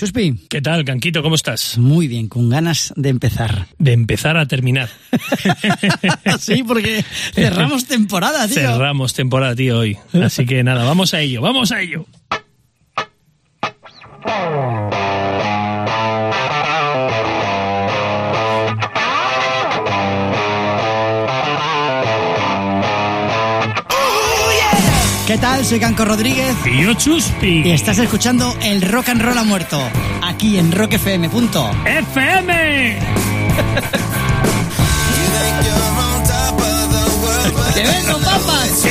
Chuspi. ¿Qué tal, Canquito? ¿Cómo estás? Muy bien, con ganas de empezar. De empezar a terminar. sí, porque cerramos temporada, tío. Cerramos temporada, tío, hoy. Así que nada, vamos a ello, vamos a ello. ¿Qué tal? Soy Canco Rodríguez. Y yo, Chuspi. Y estás escuchando el Rock and Roll ha muerto. Aquí en rockfm. ¡FM! ¡Que vengo, papas! ¡Sí!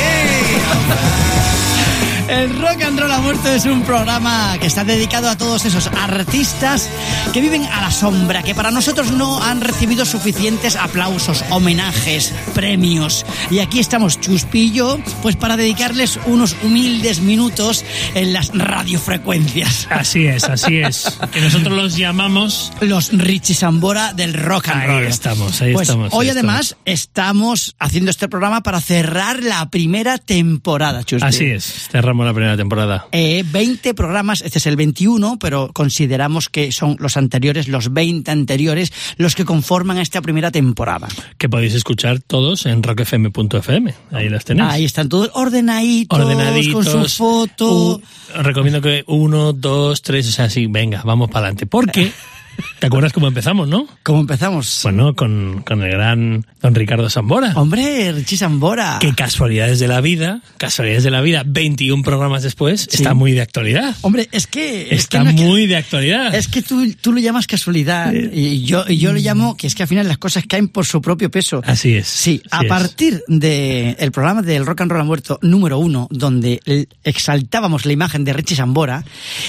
El Rock and Roll ha muerto es un programa que está dedicado a todos esos artistas que viven a la sombra, que para nosotros no han recibido suficientes aplausos, homenajes, premios. Y aquí estamos Chuspillo, pues para dedicarles unos humildes minutos en las radiofrecuencias. Así es, así es. Que nosotros los llamamos los Richie Sambora del Rock and Roll. Ahí estamos, ahí pues estamos. Hoy ahí además estamos. haciendo este programa para cerrar la primera temporada, Chuspi. Así es, cerramos la primera temporada. Eh, 20 programas, este es el 21, pero consideramos que son los anteriores, los 20 anteriores, los que conforman esta primera temporada. Que podéis escuchar todos en rockfm.fm. Ahí las tenéis. Ahí están todos ordenaditos, Ordenaditos. con su foto. Uh, recomiendo que uno, dos, tres, o sea, así, venga, vamos para adelante. Porque, ¿te acuerdas cómo empezamos, no? ¿Cómo empezamos? Bueno, con, con el gran don Ricardo Sambora. Hombre, Richie Sambora. Qué casualidades de la vida, casualidades de la vida, 21 programas después, Sí. está muy de actualidad. Hombre, es que... es Está que no muy de actualidad. Es que tú, tú lo llamas casualidad y yo, y yo lo llamo que es que al final las cosas caen por su propio peso. Así es. Sí, a es. partir del el programa del Rock and Roll ha muerto número uno, donde exaltábamos la imagen de Richie Sambora,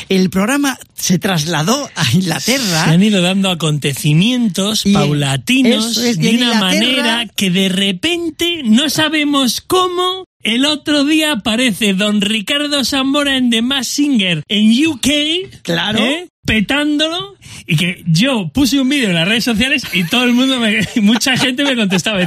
el programa se trasladó a Inglaterra. Han ido dando acontecimientos Y paulatinos es, de una manera que de repente no sabemos cómo. El otro día aparece don Ricardo Zambora en The Mask Singer en UK. Claro. ¿eh? Petándolo y que yo puse un vídeo en las redes sociales y todo el mundo me, mucha gente me contestaba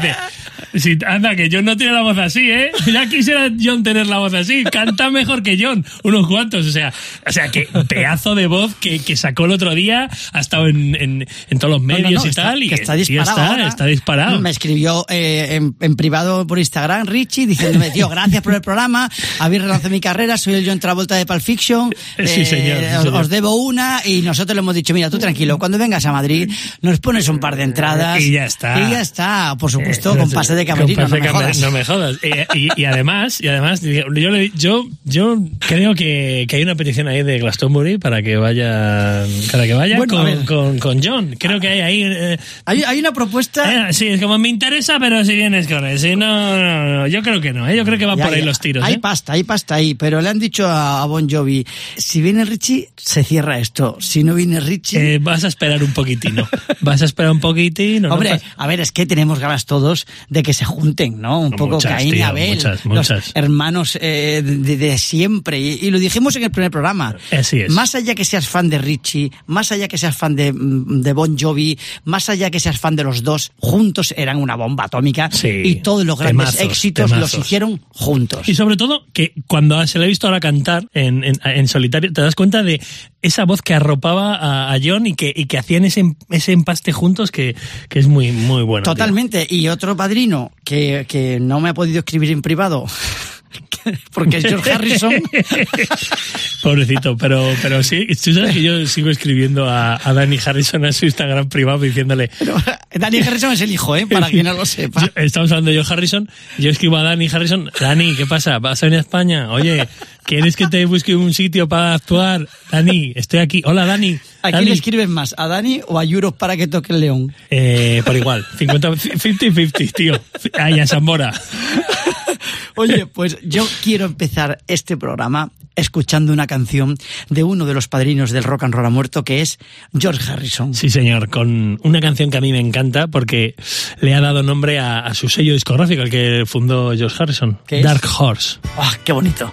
dice anda que John no tiene la voz así eh ya quisiera John tener la voz así canta mejor que John unos cuantos o sea o sea que pedazo de voz que, que sacó el otro día ha estado en, en, en todos los No, no, medios no, y está- tal y que está disparado. está, ahora. está disparado Me escribió eh, en, en privado por Instagram Richie diciéndome, tío, gracias por el programa, habéis relanzado mi carrera, soy el John Travolta de Pulp Fiction, Sí, señor, sí, os, debo una y nosotros le hemos dicho, mira, tú tranquilo, cuando vengas a Madrid nos pones un par de entradas Y ya está. Y ya está, por supuesto, Eh, con pase de camerino, no me jodas. no me jodas. Y, y además, y además yo, le- yo, yo creo que, que hay una petición ahí de Glastonbury para que vaya, para que vaya Bueno, con, con, con John. Creo que hay ahí. eh, Hay, hay una propuesta... eh, sí, es como me interesa, pero si vienes con él. Si no, no, no, yo creo que no. Yo creo que van Ya, por ahí ya. los tiros. Hay pasta, hay pasta ahí, pero le han dicho a Bon Jovi, si viene Richie, se cierra esto. Si no viene Richie... Eh, vas a esperar un poquitino. Vas a esperar un poquitino. no Hombre, pasa- a ver, es que tenemos ganas todos de que se junten, ¿no? Un poco Muchas, Caín y Abel, muchas, los muchas. hermanos eh, de, de siempre. Y, y lo dijimos en el primer programa. Así es. Más allá que seas fan de Richie, más allá que seas fan de, mm, de Bon Jovi, más allá que seas fan de los dos, juntos eran una bomba atómica Sí, y todos los grandes temazos, éxitos temazos. los hicieron juntos. Y sobre todo, que cuando se le ha visto ahora cantar en, en, en solitario, te das cuenta de esa voz que arropaba a, John y que, y que hacían ese, ese empaste juntos que, que es muy, muy bueno. Totalmente. Y otro padrino que, que no me ha podido escribir en privado, porque es George Harrison. Pobrecito, pero, pero sí, tú sabes que yo sigo escribiendo a, a Danny Harrison en su Instagram privado diciéndole. Pero Danny Harrison es el hijo, ¿eh? Para quien no lo sepa. Estamos hablando de Joe Harrison, yo escribo a Danny Harrison, Dani, ¿qué pasa? ¿Vas a venir a España? Oye, ¿quieres que te busque un sitio para actuar? Dani, estoy aquí. Hola, Dani. ¿A quién le escriben más? ¿A Dani o a Euros para que toque el león? Eh, por igual, 50, 50-50, tío. Ay, a Zambora. Oye, pues yo quiero empezar este programa escuchando una canción de uno de los padrinos del rock and roll ha muerto, que es George Harrison. Sí, señor, con una canción que a mí me encanta porque le ha dado nombre a, a su sello discográfico, el que fundó George Harrison. Dark Horse. ¡Ah, qué bonito!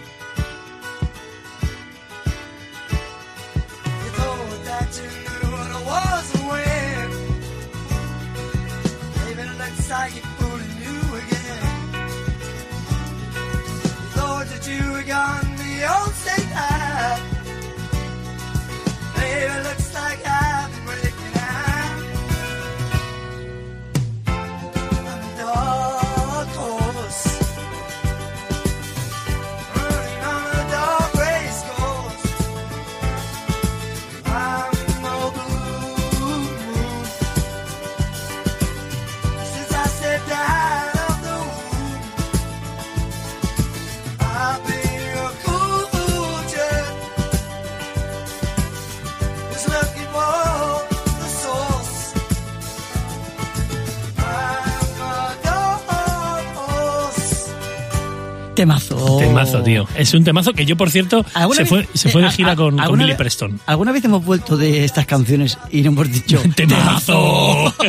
Temazo. Tío. Es un temazo que yo, por cierto, ¿Alguna se fue, se fue eh, de a- gira a- con, con Billy Preston. ¿Alguna vez hemos vuelto de estas canciones y no hemos dicho ¡Temazo!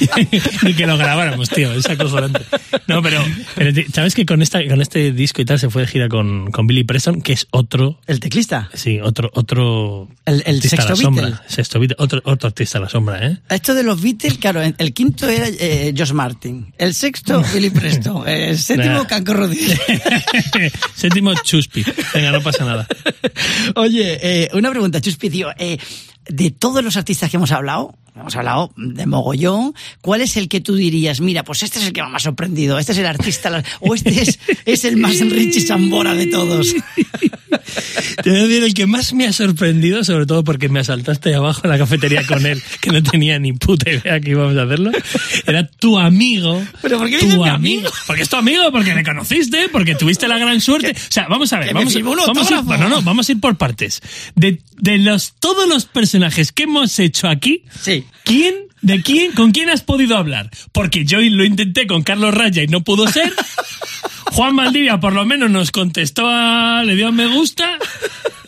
Ni que lo grabáramos, tío. Es acojonante. No, pero, pero ¿sabes que con, esta, con este disco y tal se fue de gira con, con Billy Preston, que es otro El teclista. Sí, otro, otro El- el artista a la sexto sombra. Beatle. Sexto Beatle, otro, otro artista a la sombra, ¿eh? Esto de los Beatles, claro, el quinto era eh, Josh Martin, el sexto Billy Preston, el séptimo Nah. Canco Rodríguez. Séptimo Chuspi. Venga, no pasa nada. Oye, eh, una pregunta, Chuspi, tío. eh, de todos los artistas que hemos hablado, hemos hablado de mogollón, ¿cuál es el que tú dirías, mira, pues este es el que más me ha sorprendido, este es el artista, o este es, es el más Richie Sambora de todos? Te voy a decir el que más me ha sorprendido, sobre todo porque me asaltaste abajo en la cafetería con él, que no tenía ni puta idea que íbamos a hacerlo. Era tu amigo. ¿Pero por qué tu mi amigo? Porque es tu amigo, porque le conociste, porque tuviste la gran suerte. O sea, vamos a ver, vamos, vamos a no, no, vamos a ir por partes. De, de los todos los personajes que hemos hecho aquí, Sí. ¿Quién, de quién, con quién has podido hablar? Porque yo lo intenté con Carlos Raya y no pudo ser. Juan Maldivia por lo menos nos contestó, a- le dio me gusta.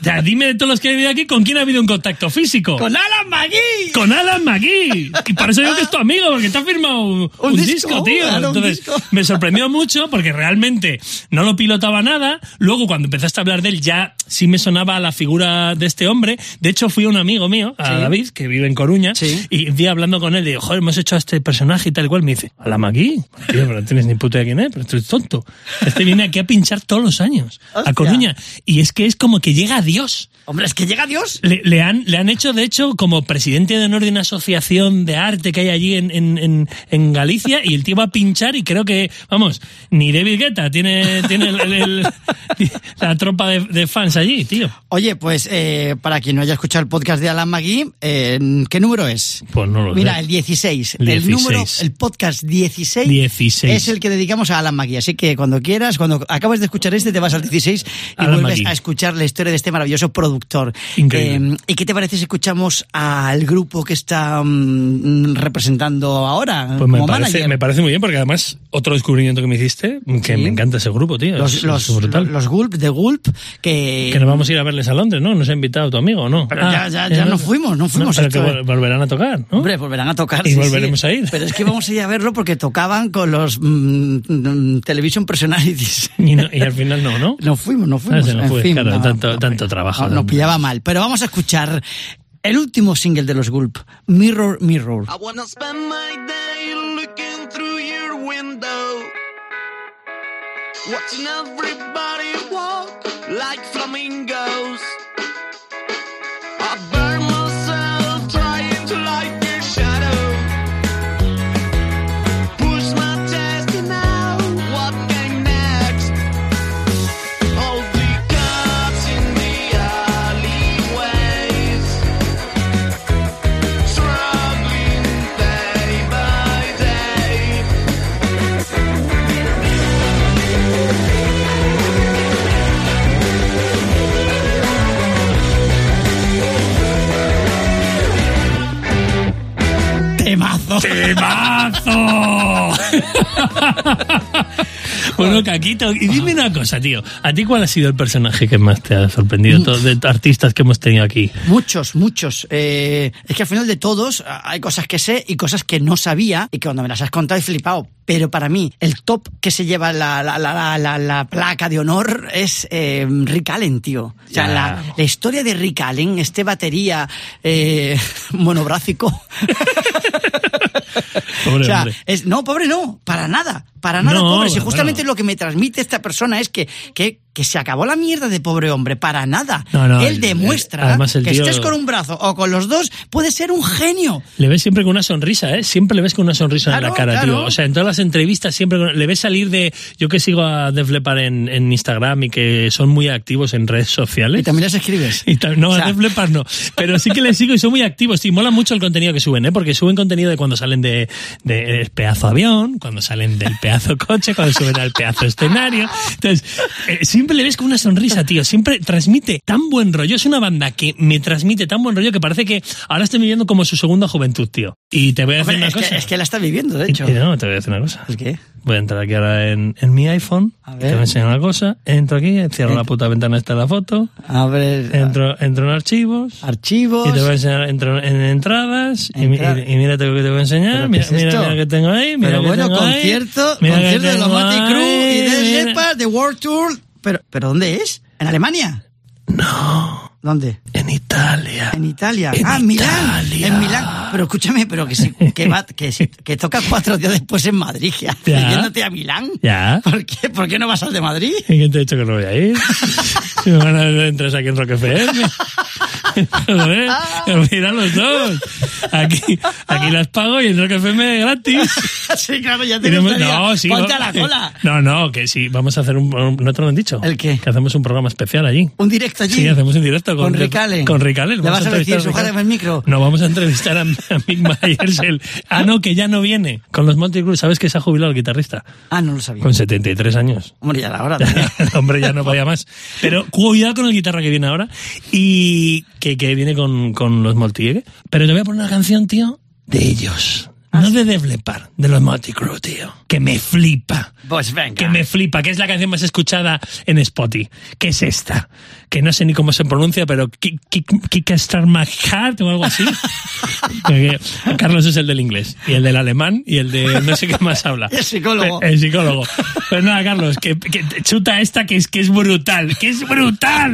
O sea, dime de todos los que he vivido aquí, ¿con quién ha habido un contacto físico? ¡Con Alan McGee! Con Alan McGee. Y por eso digo que es tu amigo, porque te ha firmado un, Un un disco, disco, tío. claro, Entonces, disco. me sorprendió mucho porque realmente no lo pilotaba nada. Luego, cuando empezaste a hablar de él, ya sí me sonaba la figura de este hombre. De hecho, fui a un amigo mío, a Sí. David, que vive en Coruña, Sí. y un día hablando con él, digo, joder, hemos hecho a este personaje y tal y cual. Me dice, Alan McGee. Tío, pero no tienes ni puta idea quién es, pero tú eres tonto. Este viene aquí a pinchar todos los años, Hostia. a Coruña. Y es que es como que llega a Dios. Hombre, es que llega Dios. Le, le han, le han hecho, de hecho, como presidente de honor de una asociación de arte que hay allí en, en, en, en Galicia y el tío va a pinchar y creo que, vamos, ni David Guetta tiene, tiene el- el- el- la tropa de, de fans allí, tío. Oye, pues eh, para quien no haya escuchado el podcast de Alan McGee, eh, ¿qué número es? Pues no lo Mira, sé. el 16. El 16. número, el podcast 16, 16. es el que dedicamos a Alan McGee. Así que cuando quieras, cuando acabes de escuchar este, te vas al 16 y Alan vuelves McGee. a escuchar la historia de este maravilloso productor. Increíble. Eh, ¿Y qué te parece si escuchamos al grupo que está mm, representando ahora Pues me como parece, manager? me parece muy bien porque además otro descubrimiento que me hiciste, que Sí. me encanta ese grupo, tío. los, es- los, es brutal. los Gulp, de Gulp, que... que nos vamos a ir a verles a Londres, ¿no? Nos ha invitado tu amigo, ¿o ¿no? Pero Ah, ya, ya, ya eh, no fuimos, no fuimos. pero que vol- volverán a tocar, ¿no? Hombre, volverán a tocar. Y sí, volveremos sí. a ir. Pero es que vamos a ir a verlo porque tocaban con los mm, mm, Television Personalities. y, no- y al final no, ¿no? No fuimos, no fuimos. Ah, se nos en fue, fin, claro, no, tanto- no, tanto no, trabajo, no, Nos pillaba mal. Pero vamos a escuchar el último single de los Gulp, Mirror, Mirror. I wanna spend my day looking through your window. Watching everybody walk like flamingos. ¡Temazo! Bueno, Caquito, y dime una cosa, tío. ¿A ti cuál ha sido el personaje que más te ha sorprendido todos de artistas que hemos tenido aquí? Muchos, muchos. Eh, es que al final de todos ah, hay cosas que sé y cosas que no sabía y que cuando me las has contado he flipado. Pero para mí, el top que se lleva la, la, la, la, la- la placa de honor es eh, Rick Allen, tío. O sea, la, historia de Rick Allen, este batería eh, monobrácico. Pobre o sea, es, no, pobre no, para nada, para nada No, pobre. Si bueno. Lo que me transmite esta persona es que, que, que se acabó la mierda de pobre hombre, para nada. No, no, Él el- demuestra el- el que tío- estés con un brazo o con los dos, puede ser un genio. Le ves siempre con una sonrisa, ¿eh? Siempre le ves con una sonrisa en Claro, la cara, claro. tío. O sea, en todas las entrevistas siempre con- le ves salir de... Yo que sigo a Def Leppard en, en Instagram y que son muy activos en redes sociales. Y también las escribes. Y tal- no, O sea- a Def Leppard no. Pero sí que les sigo y son muy activos. Y mola mucho el contenido que suben, ¿eh? Porque suben contenido de cuando salen de, de pedazo avión, cuando salen del pedazo coche, cuando suben al pedazo escenario. Entonces, eh, sí, siempre le ves con una sonrisa, tío. Siempre transmite tan buen rollo. Es una banda que me transmite tan buen rollo que parece que ahora estoy viviendo como su segunda juventud, tío. Y te voy a decir Hombre, una es, cosa. que, es que la está viviendo, de hecho. Y no, te voy a decir una cosa. ¿Es qué? Voy a entrar aquí ahora en, en mi iPhone. A ver. Te voy a enseñar una cosa. Entro aquí, cierro la puta ventana esta de la foto. A ver. Entro, entro en archivos. Archivos. Y te voy a enseñar, entro en entradas y, y, y mírate lo que te voy a enseñar. ¿Pero Mira, es mira, mira que tengo ahí. Mira Pero bueno, tengo ahí, concierto, mira concierto de los Motley Crue y de. Leppard, de World Tour. Pero, ¿pero dónde es? ¿En Alemania? No, ¿Dónde? en Italia. En Italia. En ah, en Milán. En Milán. Pero escúchame, pero que, si- que, va, que, si- que toca cuatro días después en Madrid. ¿Qué haces Ya. yéndote a Milán? Ya. ¿Por qué? ¿Por qué no vas al de Madrid? ¿Y quién te ha dicho que no voy a ir? Si me van a entrar aquí en Rock FM. Joder, mira los dos. Aquí, aquí las pago y en Rock FM gratis. sí, claro, ya te Iremos- gustaría. no, sí, Ponte va- a la cola. No, no, que sí, vamos a hacer un... ¿No te lo han dicho? ¿El qué? Que hacemos un programa especial allí. Un directo allí. Sí, hacemos un directo con, Con Rick Allen. Con Rick Allen. Le vas a decir, Rick sujátame el micro. No, vamos a entrevistar a, a Mick Myers. El, ah, no, que ya no viene. Con los Monty Cruz. ¿Sabes que se ha jubilado el guitarrista? Ah, no lo sabía. Con 73 años. Hombre, ya la hora el hombre ya no podía más. Pero cuidado con el guitarra que viene ahora y que, que viene con, con los Multiegue. Pero te voy a poner una canción, tío, de ellos. Ah, No de Def Leppard, de los Multi Crew, tío. Que me flipa. Pues venga. Que me flipa, que es la canción más escuchada en Spotify. ¿Qué es esta? Que no sé ni cómo se pronuncia, pero Kick, Kick, Kickstart My Heart o algo así. Carlos es el del inglés, y el del alemán, y el de no sé qué más habla. El psicólogo. El psicólogo. Pues nada, Carlos, que, que chuta esta que es, que es brutal, que es brutal.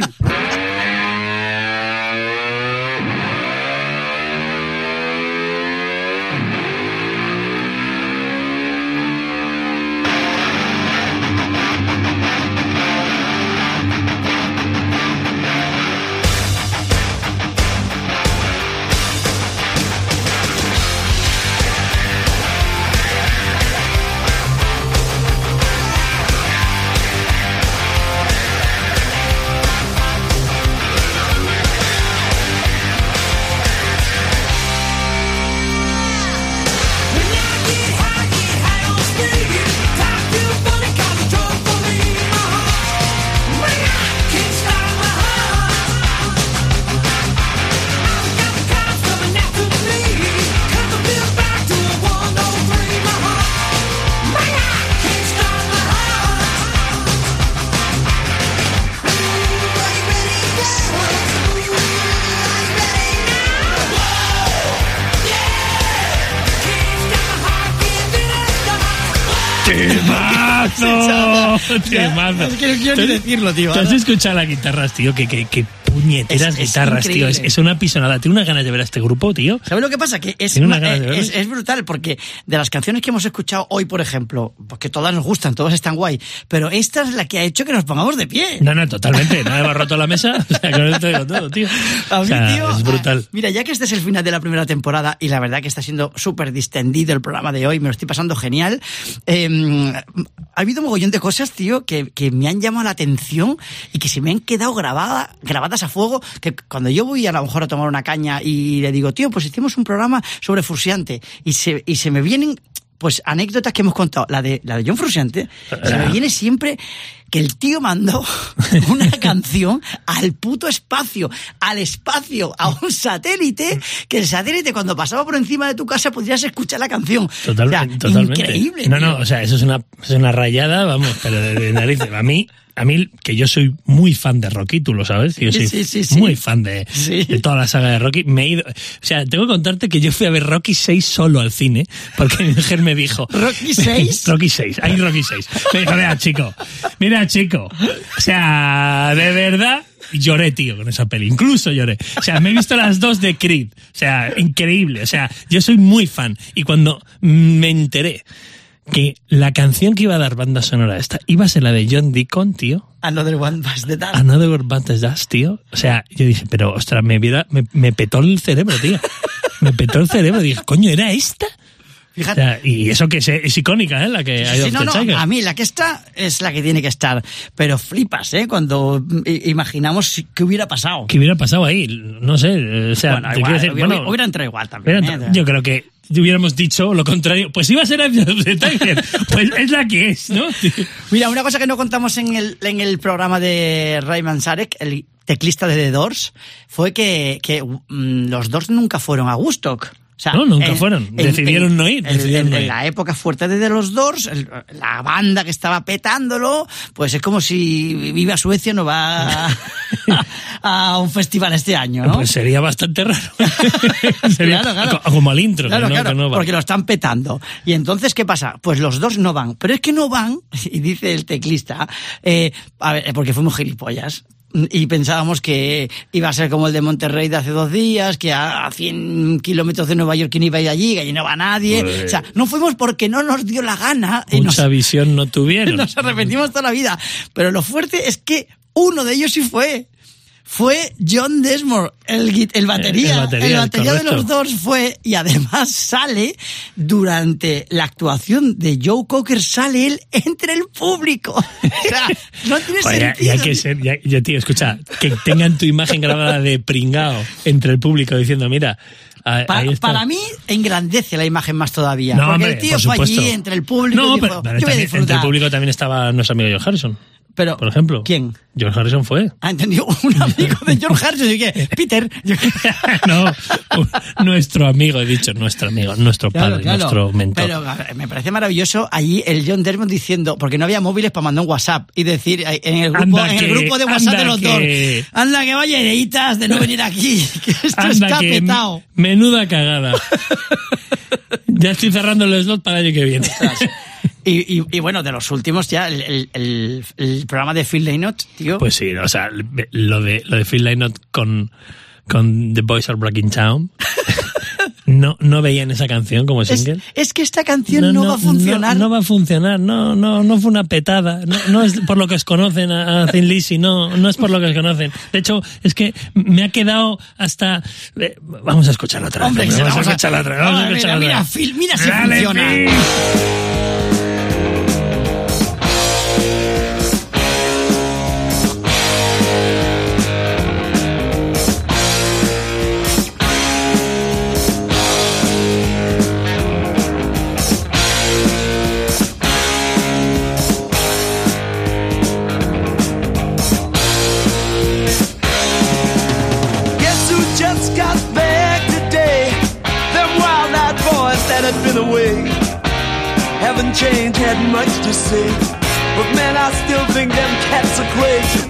Es que no quiero ni decirlo, tío. ¿Tú has escuchado las guitarras, tío? Que, que, que puñeteras Es- es guitarras, tío. Es, es una pisonada. Tengo unas ganas de ver a este grupo, tío. ¿Sabes lo que pasa? Que es, Tiene una de es, es brutal, porque de las canciones que hemos escuchado hoy, por ejemplo, porque todas nos gustan, todas están guay, pero esta es la que ha hecho que nos pongamos de pie. No, no, totalmente. No ha roto la mesa. O sea, con esto digo todo, tío. A O mí, sea, tío, es brutal. Mira, ya que este es el final de la primera temporada y la verdad que está siendo súper distendido el programa de hoy, me lo estoy pasando genial. eh, ha habido un mogollón de cosas, tío, que, que me han llamado la atención y que se me han quedado grabada, grabadas a fuego, que cuando yo voy a lo mejor a tomar una caña y le digo, tío, pues hicimos un programa sobre Frusiante y se, y se me vienen pues anécdotas que hemos contado. La de, la de John Frusciante, se me viene siempre que el tío mandó una canción al puto espacio, al espacio, a un satélite, que el satélite cuando pasaba por encima de tu casa podrías escuchar la canción. Total- O sea, totalmente. Increíble. No, no, o sea, eso es una, es una rayada, vamos, pero de, de narices. A mí, a mí, que yo soy muy fan de Rocky, tú lo sabes, yo soy sí, sí, sí. muy fan de, toda la saga de Rocky. Me he ido, o sea, tengo que contarte que yo fui a ver Rocky 6 solo al cine, porque mi mujer me dijo... ¿Rocky 6? Rocky 6, hay Rocky 6. Me dijo, mira, chico, mira, chico. O sea, de verdad, lloré, tío, con esa peli. Incluso lloré. O sea, me he visto las dos de Creed. O sea, increíble. O sea, yo soy muy fan. Y cuando me enteré que la canción que iba a dar banda sonora a esta iba a ser la de John Deacon, tío. Another One Bites the Dust. Another Band as Dust, tío. O sea, yo dije, pero ostras, me, me, me petó el cerebro, tío. Me petó el cerebro. Dije, coño, ¿era esta? Fíjate. O sea, y eso que es, es icónica, ¿eh? La que Eye Sí, no, no, a mí la que está es la que tiene que estar. Pero flipas, ¿eh? Cuando imaginamos qué hubiera pasado. ¿Qué hubiera pasado ahí? No sé. O sea, Bueno, te igual, decir, hubiera, bueno, hubiera entrado igual también. hubiera- ¿eh? yo creo que hubiéramos dicho lo contrario. Pues iba a ser the Tiger. Pues es la que es, ¿no? Mira, una cosa que no contamos en el, en el programa de Rayman Sarek, el teclista de The Doors, fue que, que mm, los Doors nunca fueron a Woodstock. O sea, No, nunca fueron. Decidieron no ir, decidieron en, la época fuerte de los Doors, el- la banda que estaba petándolo, pues es como si Viva Suecia no va a, a un festival este año, ¿no? Pues sería bastante raro. Sería Claro, claro. co- Como al intro, Claro, que no, claro, que no va. porque lo están petando. Y entonces, ¿qué pasa? Pues los dos no van. Pero es que no van, y dice el teclista, eh, a ver, porque fuimos gilipollas. Y pensábamos que iba a ser como el de Monterrey de hace dos días, que a, a 100 kilómetros de Nueva York quién iba a ir allí, que allí no va nadie. O sea, no fuimos porque no nos dio la gana. y nos- Mucha visión no tuvieron. nos arrepentimos toda la vida. Pero lo fuerte es que uno de ellos sí fue. Fue John Desmond, el, el batería. El batería, el batería de los dos fue. Y además sale durante la actuación de Joe Cocker, sale él entre el público. O sea, no tiene ya, sentido. ya que ser, ya, ya, tío, escucha, que tengan tu imagen grabada de pringao entre el público diciendo, mira, a- Pa- ahí está. para mí engrandece la imagen más todavía. No, porque hombre, el tío por fue allí entre el público. No, y dijo, pero, pero yo voy a también, entre el público también estaba nuestro amigo George Harrison, Pero, por ejemplo. ¿Quién? George Harrison fue. Ah, entendido. Un amigo de George Harrison. Y que, Peter. No, un- nuestro amigo, he dicho, nuestro amigo, nuestro padre, nuestro mentor. Pero ver, me parece maravilloso allí el John Desmond diciendo, porque no había móviles para mandar un WhatsApp y decir eh, en el grupo, Anda en el grupo de WhatsApp de los que- dos. Anda que vaya hereitas de no venir aquí, que esto Anda está que petado. menuda cagada. ya estoy cerrando el slot para el año que viene. Y, y- y bueno, de los últimos ya, el, el- el- el programa de Phil Lynott, tío. Pues sí, o sea, lo de, lo de Phil Lynott con, con The Boys Are Back in Town. No, no veían esa canción como es, single. es que esta canción no, va a funcionar. No, no va a funcionar, no, no, no fue una petada. No, no es por lo que os conocen a, a Thin Lizzy, no, no es por lo que os conocen. De hecho, es que me ha quedado hasta. eh, vamos a escucharla otra vez. Hombre, vamos, vamos a escucharla otra vez. Vamos a escucharla mira, otra mira, vez. Phil, mira si Dale, funciona. Phil. Had been away haven't changed, had much to say. But man, I still think them cats are crazy.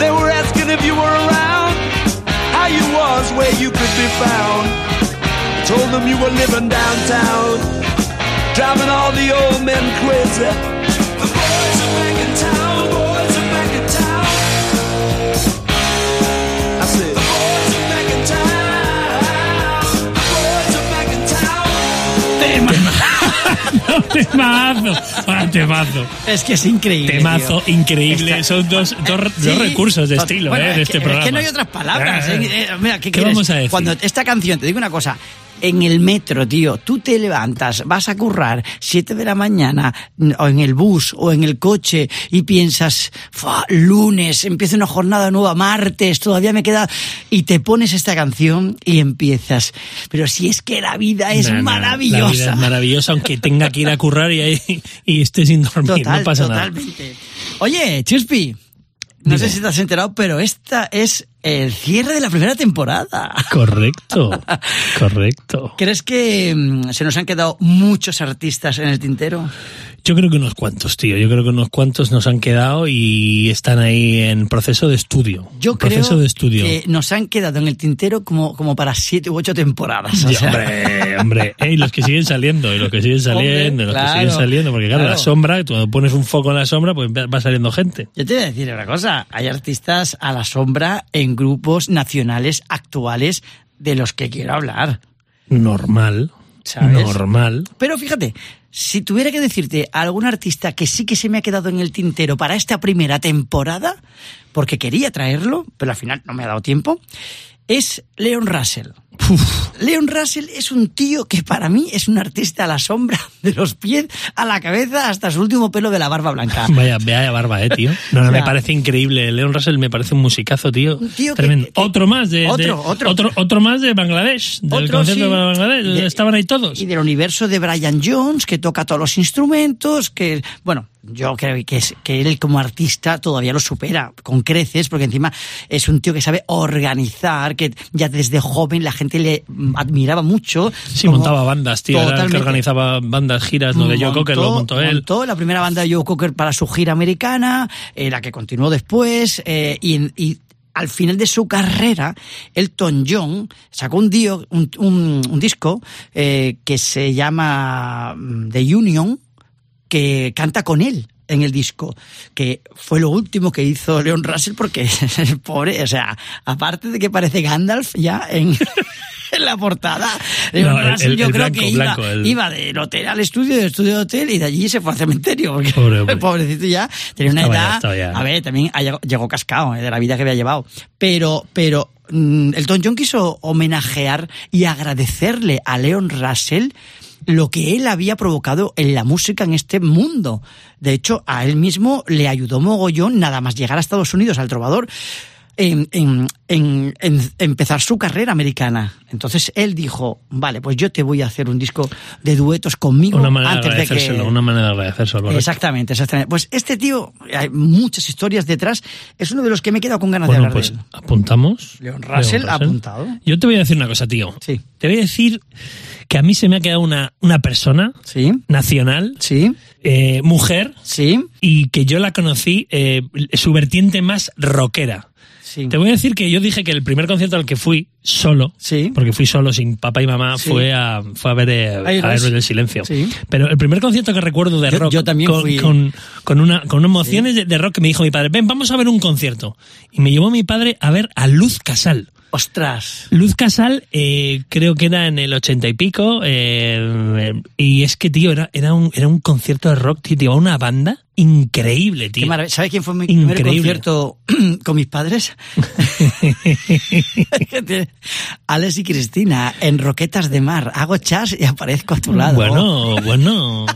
They were asking if you were around, how you was, where you could be found. I told them you were living downtown, driving all the old men crazy. Temazo. Ah, temazo. Es que es increíble. Temazo tío. increíble. Está- Son dos, dos, dos Sí, recursos de estilo bueno, eh, es de que- este es programa. que no hay otras palabras. Eh, eh, mira, ¿qué, ¿Qué vamos a decir? Cuando esta canción, te digo una cosa, en el metro, tío, tú te levantas, vas a currar 7 de la mañana, o en el bus, o en el coche, y piensas, "Fua, lunes, empieza una jornada nueva, martes, todavía me queda, y te pones esta canción y empiezas. Pero si es que la vida es No, no, maravillosa. La vida es maravillosa, aunque tenga que ir a currar y, y esté sin dormir. Total, no pasa nada. totalmente. Oye, Chuspi, no sé si te has enterado, pero esta es el cierre de la primera temporada. Correcto, correcto. ¿Crees que mm, se nos han quedado muchos artistas en el tintero? Yo creo que unos cuantos, tío. Yo creo que unos cuantos nos han quedado y están ahí en proceso de estudio. Yo proceso creo de estudio. que nos han quedado en el tintero como, como para siete u ocho temporadas. o Sí, sea. hombre, hombre, y los que siguen saliendo, y los que siguen saliendo, y los claro, que siguen saliendo, porque claro, claro. la sombra, cuando pones un foco en la sombra, pues va saliendo gente. Yo te voy a decir una cosa, hay artistas a la sombra en grupos nacionales actuales de los que quiero hablar. Normal, ¿Sabes? normal. Pero fíjate, si tuviera que decirte algún artista que sí que se me ha quedado en el tintero para esta primera temporada, porque quería traerlo, pero al final no me ha dado tiempo, es Leon Russell. Leon Russell es un tío que para mí es un artista a la sombra, de los pies a la cabeza hasta su último pelo de la barba blanca. Vaya, vaya barba, eh, tío. No, no, me parece increíble. Leon Russell me parece un musicazo, tío. Un tío Tremendo. que- otro más de, de- Otro, otro. otro, otro más de Bangladesh, del Otro, concierto sí. de Bangladesh. De- Estaban ahí todos. Y del universo de Brian Jones, que toca todos los instrumentos, que, bueno, yo creo que, es, que él como artista todavía lo supera con creces, porque encima es un tío que sabe organizar, que ya desde joven la gente le admiraba mucho. Sí, como- montaba bandas, tío. Era el que organizaba bandas, giras, lo de Joe Cocker lo montó él. montó la primera banda de Joe Cocker para su gira americana, eh, la que continuó después, eh, y al final de su carrera, Elton John sacó un, dio- un, un- un disco eh, que se llama mm, The Union, que canta con él en el disco, que fue lo último que hizo Leon Russell porque el pobre, o sea, aparte de que parece Gandalf ya en, en la portada, Leon No, Russell el- yo el creo blanco, que iba, blanco, iba del hotel al estudio, del estudio al hotel y de allí se fue al cementerio porque Pobre pobrecito ya tenía una ya, edad, ya. a ver, también llegó cascado eh, de la vida que había llevado, pero, pero mm, Elton John quiso homenajear y agradecerle a Leon Russell lo que él había provocado en la música en este mundo. De hecho, a él mismo le ayudó mogollón nada más llegar a Estados Unidos al trovador. En, en- en- en empezar su carrera americana. Entonces él dijo, vale, pues yo te voy a hacer un disco de duetos conmigo Una manera de antes de que... agradecérselo, una manera de agradecérselo. Exactamente, exactamente. Pues este tío, hay muchas historias detrás, es uno de los que me he quedado con ganas de hablar pues de él. apuntamos. Leon Russell, apuntado. Yo te voy a decir una cosa, tío. Sí. Te voy a decir que a mí se me ha quedado una, una persona Sí, nacional, sí, eh, mujer, sí, y que yo la conocí, eh, su vertiente más rockera. sí. Te voy a decir que yo dije que el primer concierto al que fui solo, Sí. porque fui solo sin papá y mamá, Sí. fue a fue a ver eh, a Héroes. Del Silencio. Pero el primer concierto que recuerdo de Yo- rock yo también con, fui. con, con una con emociones de, de rock que me dijo mi padre, "Ven, vamos a ver un concierto." Y me llevó mi padre a ver a Luz Casal. Ostras. Luz Casal, eh, creo que era en el ochenta y pico, eh, y es que, tío, era, era, un, era un concierto de rock, tío, llevaba una banda increíble, tío. ¿Sabes quién fue mi primer Increíble. concierto con mis padres? Alex y Cristina, en Roquetas de Mar. Hago chas y aparezco a tu lado. Bueno, bueno.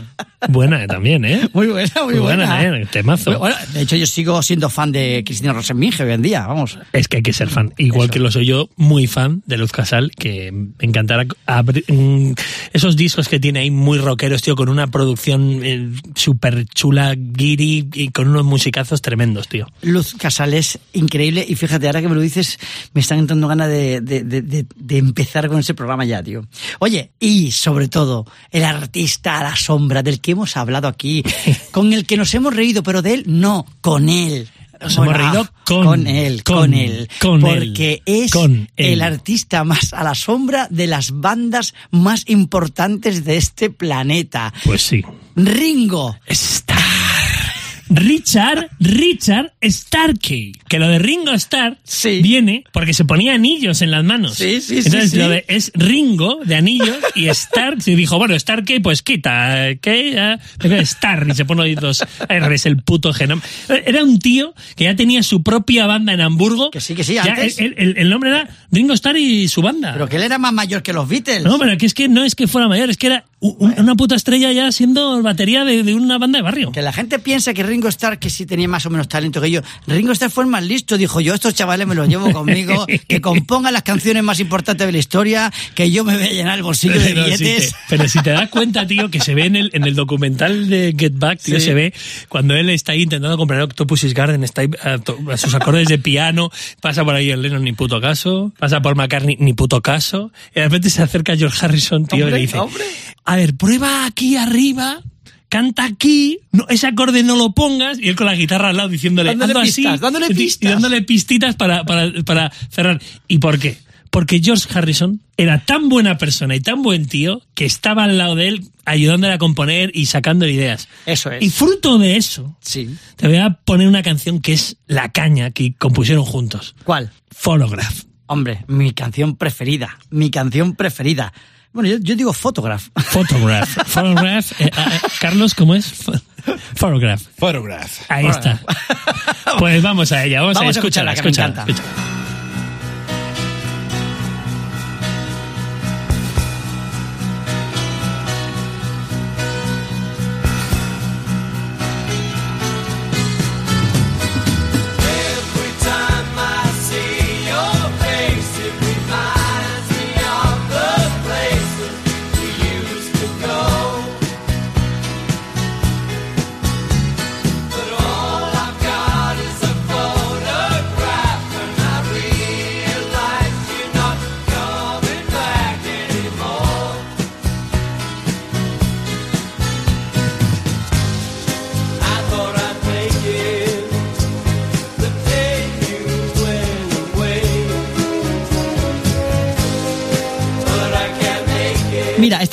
Buena también, ¿eh? Muy buena, muy, buena, buena. ¿eh? Temazo. Bueno, de hecho, yo sigo siendo fan de Cristina Rosenminge hoy en día, vamos. Es que hay que ser fan. Igual Eso. que lo soy yo, muy fan de Luz Casal, que me encantará abrir- mm, esos discos que tiene ahí muy rockeros, tío, con una producción eh, súper chula, guiri, y con unos musicazos tremendos, tío. Luz Casales, increíble. Y fíjate, ahora que me lo dices, me están entrando ganas de, de- de- de- de empezar con ese programa ya, tío. Oye, y sobre todo, el artista a la sombra del que hemos hablado aquí, con el que nos hemos reído, pero de él no, con él. Nos hemos reído con- él, con- con, él. con porque él, es con él. el artista más a la sombra de las bandas más importantes de este planeta. Pues sí. Ringo. Star. Richard, Richard Starkey. Que lo de Ringo Starr Sí. viene porque se ponía anillos en las manos. Sí, sí, sí, Entonces lo de es Ringo de anillos y Stark se dijo, bueno, Starkey pues quita, que ya, Star y se pone ahí dos R's el puto genoma. Era un tío que ya tenía su propia banda en Hamburgo. Que sí, que sí, Ya antes. el, el- el nombre era Ringo Starr y su banda. Pero que él era más mayor que los Beatles. No, pero que es que no es que fuera mayor, es que era un- una puta estrella ya siendo batería de, de una banda de barrio. Que la gente piensa que Ringo Starr, que sí tenía más o menos talento que yo, Ringo Starr fue el más listo, dijo yo, estos chavales me los llevo conmigo, que compongan las canciones más importantes de la historia, que yo me voy a llenar el bolsillo de Pero si, billetes. te, pero si te das cuenta, tío, que se ve en el, en el documental de Get Back, tío, Sí. se ve cuando él está ahí intentando comprar Octopus's Garden, está ahí a, to- a sus acordes de piano, pasa por ahí el Lennon, ni puto caso, pasa por McCartney, ni puto caso, y de repente se acerca George Harrison, tío, y le dice, hombre. A ver, prueba aquí arriba, canta aquí, no, ese acorde no lo pongas, y él con la guitarra al lado diciéndole, Dándole "Hazlo así", pistas, dándole y- y pistas. dándole pistitas para, para, para cerrar. ¿Y por qué? Porque George Harrison era tan buena persona y tan buen tío que estaba al lado de él ayudándole a componer y sacando ideas. Eso es. Y fruto de eso, Sí. te voy a poner una canción que es La Caña que compusieron juntos. ¿Cuál? Photograph. Hombre, mi canción preferida, mi canción preferida. Bueno, yo, yo digo Photograph. Photograph. Photograph. eh, ah, Carlos, ¿cómo es? Ph- Photograph. Photograph. Ahí está. Pues vamos a ella, vamos, Vamos a a escucharla, escucharla, que me escúchala, encanta. escúchala.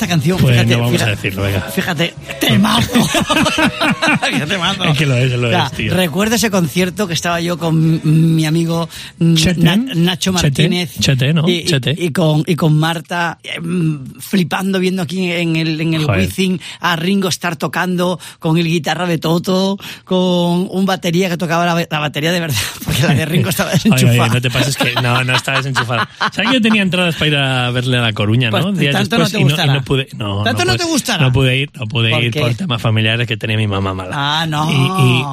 Canción, Pues fíjate, no vamos fíjate, a decirlo, venga. Fíjate, temazo. Qué temazo. Es que lo es, lo O sea, es, tío. Recuerdo ese concierto que estaba yo con mi amigo mm, Chete. Na- Nacho. Martínez. Chete, ¿no? Y, y- Chete. y con, y con Marta, eh, mm, flipando, viendo aquí en el, en el. Wizzing a Ringo estar tocando con el guitarra de Toto, con un batería que tocaba la, la batería de verdad, porque la de Ringo estaba desenchufada. oye, no te pases que no, no estaba desenchufado. ¿Sabes que yo tenía entradas para ir a verle a La Coruña, Pues no? Días tanto después no te y, no, y gustará. no pude. No, ¿Tanto no pude- te gustará? No pude ir, no pude ¿Por ir? Por temas familiares que tenía mi mamá mala. Ah, no. Y,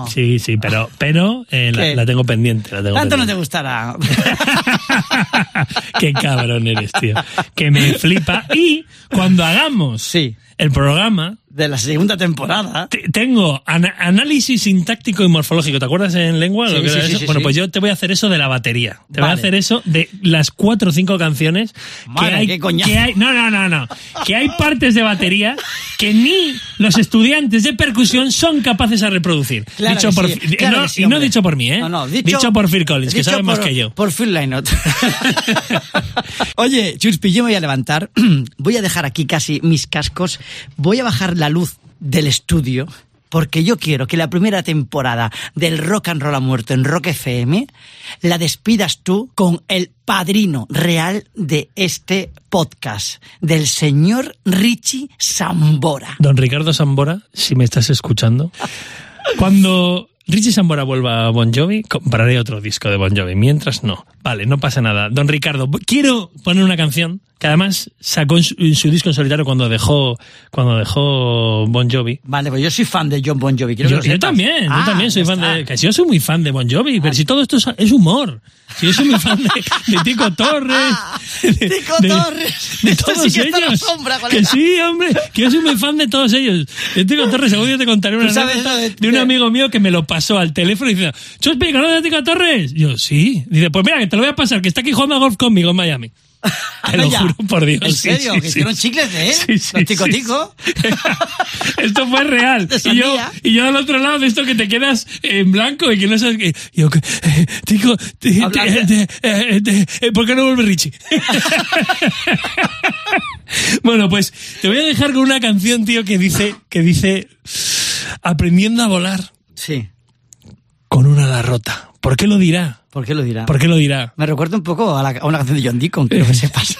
y- sí, sí, pero, pero eh, la, tengo pendiente. La tengo Tanto no te gustará. Qué cabrón eres, tío. Que me flipa. Y cuando hagamos Sí. el programa, De la segunda temporada. te- tengo análisis sintáctico y morfológico. ¿Te acuerdas en lengua? Sí, lo que sí, era sí, eso? sí, bueno, pues yo te voy a hacer eso de la batería. Te voy a hacer eso de las cuatro o cinco canciones Madre, que hay, qué que hay. No, no, no, no. Que hay partes de batería que ni los estudiantes de percusión son capaces de reproducir. Claro dicho por, sí, y claro no, que sí, y no hombre. dicho por mí, ¿eh? No, no, dicho, por Phil Collins, que sabe más que yo. Por Phil Lynott. Oye, Chuspi, yo me voy a levantar, voy a dejar aquí casi mis cascos, voy a bajar la luz del estudio, porque yo quiero que la primera temporada del Rock and Roll ha muerto en Rock FM la despidas tú con el padrino real de este podcast, del señor Richie Sambora. Don Ricardo Sambora, si me estás escuchando, cuando Richie Sambora vuelva a Bon Jovi, compraré otro disco de Bon Jovi. Mientras no. Vale, no pasa nada. Don Ricardo, quiero poner una canción que además sacó en su, en su disco en solitario cuando dejó, cuando dejó Bon Jovi. Vale, pues yo soy fan de John Bon Jovi. Yo, yo también, Ah, yo también soy fan está. de. Que yo soy muy fan de Bon Jovi, pero si todo esto es, es humor. Si yo soy muy fan de, de Tico Torres. Ah, de- Tico de- Torres. De Esto todos sí que ellos. sombra, que sí, hombre. Que yo soy muy fan de todos ellos. De Tico Torres, algún día te contaré una anécdota de- de, un de- amigo mío que me lo pasó al teléfono y dice: Chuspi, ¿conoces a Tico Torres? Yo, sí. Dice: Pues mira, que te lo voy a pasar, que está aquí jugando a golf conmigo en Miami. Te lo juro por Dios. ¿En sí, serio? sí, ¿Que sí. hicieron chicles de él? Sí, sí, ¿Los tico sí, tico? sí. Esto fue real. Y yo, y yo al otro lado de esto que te quedas en blanco y que no sabes qué. Yo, eh, tico, ti- eh, eh, ¿por qué no vuelve Richie? bueno, pues te voy a dejar con una canción, tío, que dice, que dice, aprendiendo a volar Sí. con una ala rota. ¿Por qué lo dirá? ¿Por qué lo dirá? ¿Por qué lo dirá? Me recuerda un poco a, la- a una canción de John Deacon, quiero que sepas.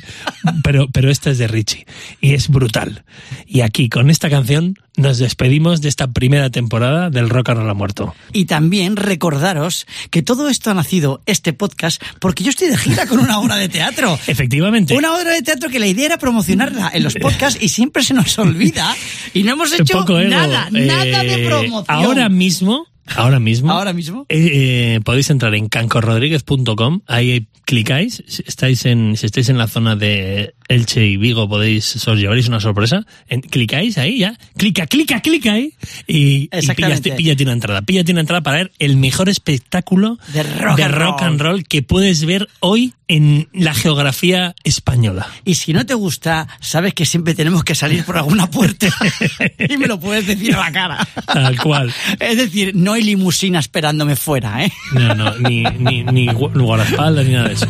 pero, pero esta es de Richie y es brutal. Y aquí, con esta canción, nos despedimos de esta primera temporada del Rock and Roll ha muerto. Y también recordaros que todo esto ha nacido, este podcast, porque yo estoy de gira con una obra de teatro. Efectivamente. Una obra de teatro que la idea era promocionarla en los podcasts y siempre se nos olvida. Y no hemos hecho Poco ego. nada, nada de Eh, promoción. Ahora mismo, ahora mismo, Ahora mismo. eh, eh, podéis entrar en cancorrodríguez.com, ahí clicáis, si estáis en, si estáis en la zona de Elche y Vigo, podéis, os llevaréis una sorpresa, en- clicáis ahí ya, clica, clica, clica ahí, y, y píllate, píllate una entrada, píllate una entrada para ver el mejor espectáculo De rock and roll. and roll que puedes ver hoy en la geografía española. Y si no te gusta, sabes que siempre tenemos que salir por alguna puerta. y me lo puedes decir a la cara. Tal cual. Es decir, no hay limusina esperándome fuera, ¿eh? No, no, ni, ni, ni gu- guardaespaldas ni nada de eso.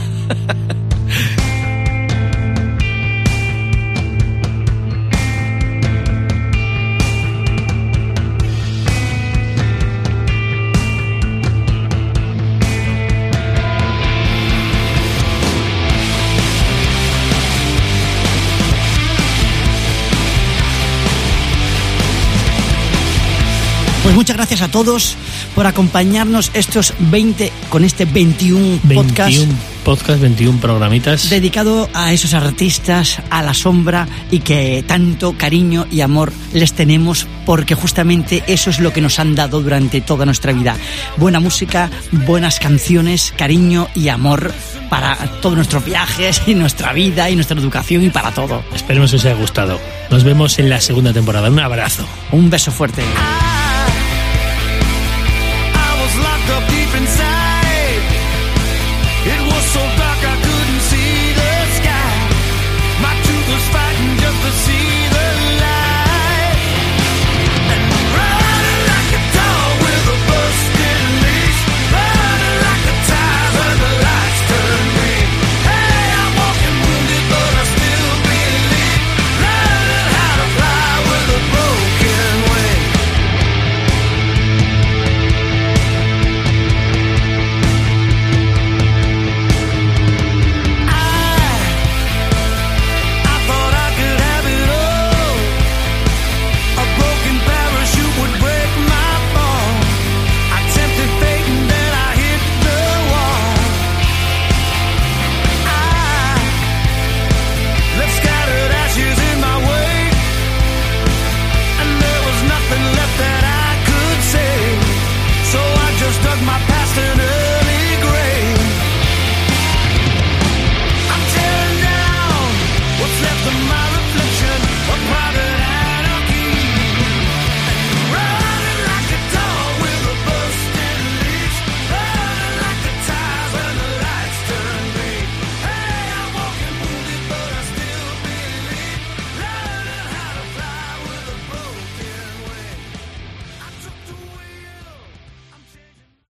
Muchas gracias a todos por acompañarnos estos 20, con este 21, 21 podcast podcast, 21 programitas. dedicado a esos artistas a la sombra y que tanto cariño y amor les tenemos porque justamente eso es lo que nos han dado durante toda nuestra vida. Buena música, buenas canciones, cariño y amor para todos nuestros viajes y nuestra vida y nuestra educación y para todo. Esperemos que os haya gustado. Nos vemos en la segunda temporada. Un abrazo. Un beso fuerte. Up deep inside.